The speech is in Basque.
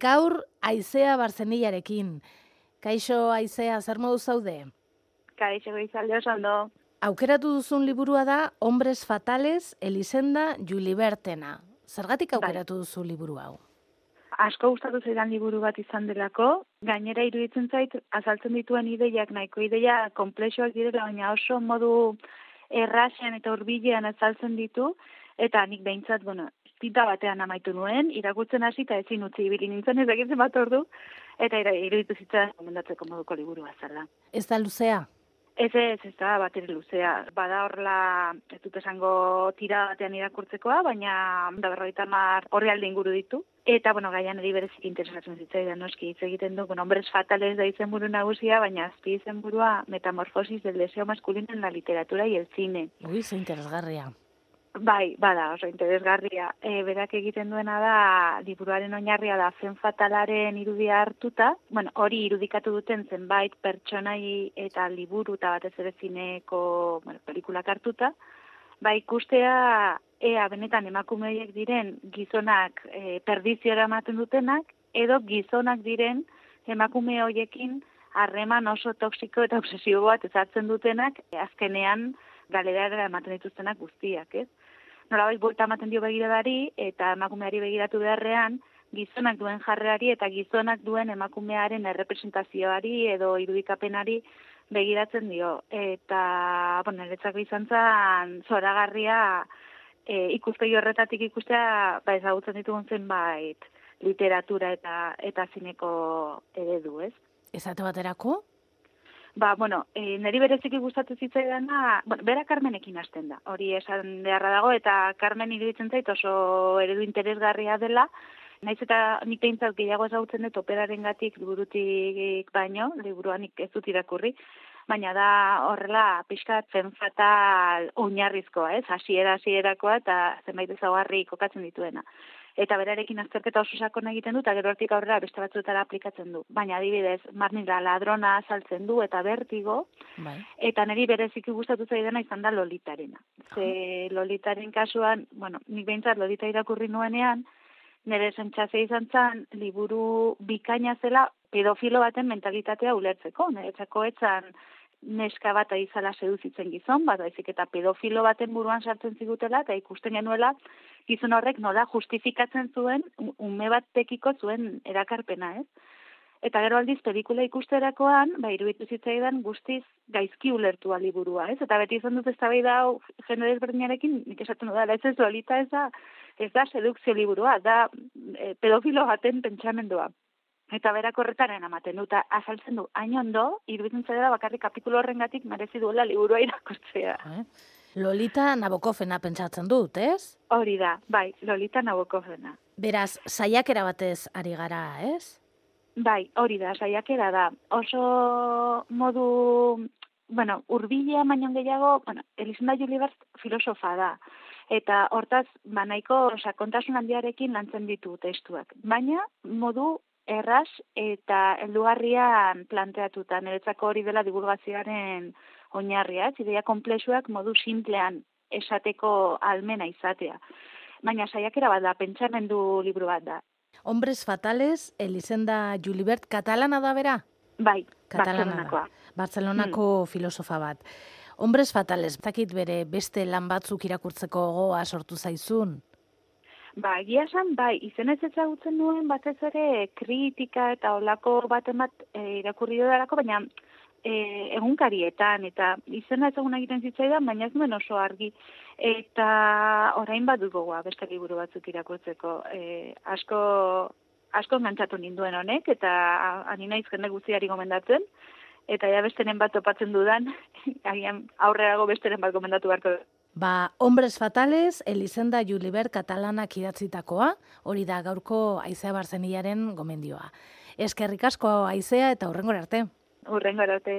gaur aizea barzeniarekin. Kaixo aizea, zer modu zaude? Kaixo goizalde oso ondo. Aukeratu duzun liburua da Hombres Fatales, Elisenda Julibertena. Zergatik bai. aukeratu duzu liburu hau? Asko gustatu zaidan liburu bat izan delako, gainera iruditzen zait, azaltzen dituen ideiak, nahiko ideia komplexoak direla, baina oso modu errasean eta urbilean azaltzen ditu, eta nik behintzat, bueno, tinta batean amaitu nuen, irakurtzen hasi eta ezin utzi ibili nintzen ez egitzen bat ordu, eta iruditu zitzen komendatzeko moduko liburu bazala. Ez da luzea? Ez ez, ez da bat luzea. Bada horla, ez dut esango tira batean irakurtzekoa, baina da berroita mar horri alde inguru ditu. Eta, bueno, gaian eri berezik interesatzen zitzaidan, noski, hitz egiten du, bueno, hombres fatales da izen buru nagusia, baina azpi izen burua metamorfosis del deseo masculino en la literatura y el cine. Ui, ze interesgarria. Bai, bada, oso interesgarria. E, berak egiten duena da, liburuaren oinarria da, zen fatalaren irudia hartuta, bueno, hori irudikatu duten zenbait pertsonai eta liburu eta batez ere zineko bueno, pelikulak hartuta, bai ikustea ea benetan emakumeiek diren gizonak e, perdiziora ematen dutenak, edo gizonak diren emakume hoiekin harreman oso toksiko eta obsesibo bat ezartzen dutenak, e, azkenean galerara ematen dituztenak guztiak, ez? Nolabait buelta ematen dio begiradari eta emakumeari begiratu beharrean gizonak duen jarreari eta gizonak duen emakumearen errepresentazioari edo irudikapenari begiratzen dio. Eta, bueno, niretzako izan zen, zoragarria e, ikuspegi horretatik ikustea, ba ezagutzen ditugun zenbait literatura eta eta zineko eredu, ez? Ezate baterako? Ba, bueno, e, niri bereziki gustatu zitzaidana, bueno, bera Carmenekin hasten da. Hori esan beharra dago eta Carmen iruditzen zait oso eredu interesgarria dela. Naiz eta nik peintzat gehiago ezagutzen dut operarengatik liburutik baino, liburuanik ez dut irakurri, baina da horrela pixka zen fatal oinarrizkoa, ez? Hasiera hasierakoa eta zenbait ezagarri kokatzen dituena eta berarekin azterketa oso sakon egiten du, eta gero hortik aurrera beste batzuetara aplikatzen du. Baina adibidez, marnila ladrona saltzen du eta bertigo, bai. eta niri bereziki gustatu zaidana izan da lolitarena. Ze lolitaren kasuan, bueno, nik behintzat lolita irakurri nuenean, nire sentxase izan zan, liburu bikaina zela pedofilo baten mentalitatea ulertzeko. Nire txako etzan, neska bat aizala seduzitzen gizon, bat baizik eta pedofilo baten buruan sartzen zigutela, eta ikusten genuela gizon horrek nola justifikatzen zuen ume bat tekiko zuen erakarpena, ez? Eta gero aldiz pelikula ikusterakoan, ba, iruditu zitzaidan guztiz gaizki ulertu liburua, ez? Eta beti izan dut ez da hau jende desberdinarekin, nik esaten da, ez ez ez da, ez da sedukzio liburua, da e, pedofilo baten pentsamendua. Eta berak horretaren amaten du, eta azaltzen du, hain ondo, iruditzen zedera bakarrik kapitulo horrengatik merezi duela liburua irakurtzea. Eh? Lolita Nabokofena pentsatzen dut, ez? Hori da, bai, Lolita Nabokofena. Beraz, saiakera batez ari gara, ez? Bai, hori da, saiakera da. Oso modu, bueno, urbilea mainon gehiago, bueno, Elisenda Julibert filosofa da. Eta hortaz, banaiko sakontasun handiarekin lantzen ditu testuak. Baina, modu erraz eta heldugarrian planteatuta niretzako hori dela divulgazioaren oinarria, ez ideia komplexuak modu simplean esateko almena izatea. Baina saiakera bat da, pentsamendu liburu bat da. Hombres fatales, Elisenda Julibert, katalana da bera? Bai, Barcelonakoa. Barcelonako hmm. filosofa bat. Hombres fatales, zakit bere beste lan batzuk irakurtzeko goa sortu zaizun? Ba, egia esan, bai, izen ez ezagutzen nuen batez ere kritika eta olako baten bat e, irakurri darako, baina e, egunkarietan, eta izena ezagun egiten zitzaidan, baina ez nuen oso argi. Eta orain bat dugoa beste liburu batzuk irakurtzeko. E, asko, asko engantzatu ninduen honek, eta anina izkende guztiari gomendatzen, eta ja besteren bat topatzen dudan, agian aurrerago besteren bat gomendatu beharko Ba, hombres fatales, Elisenda Juliber katalanak idatzitakoa, hori da gaurko Aizea Barzeniaren gomendioa. Eskerrik asko Aizea eta hurrengor arte. Hurrengor arte.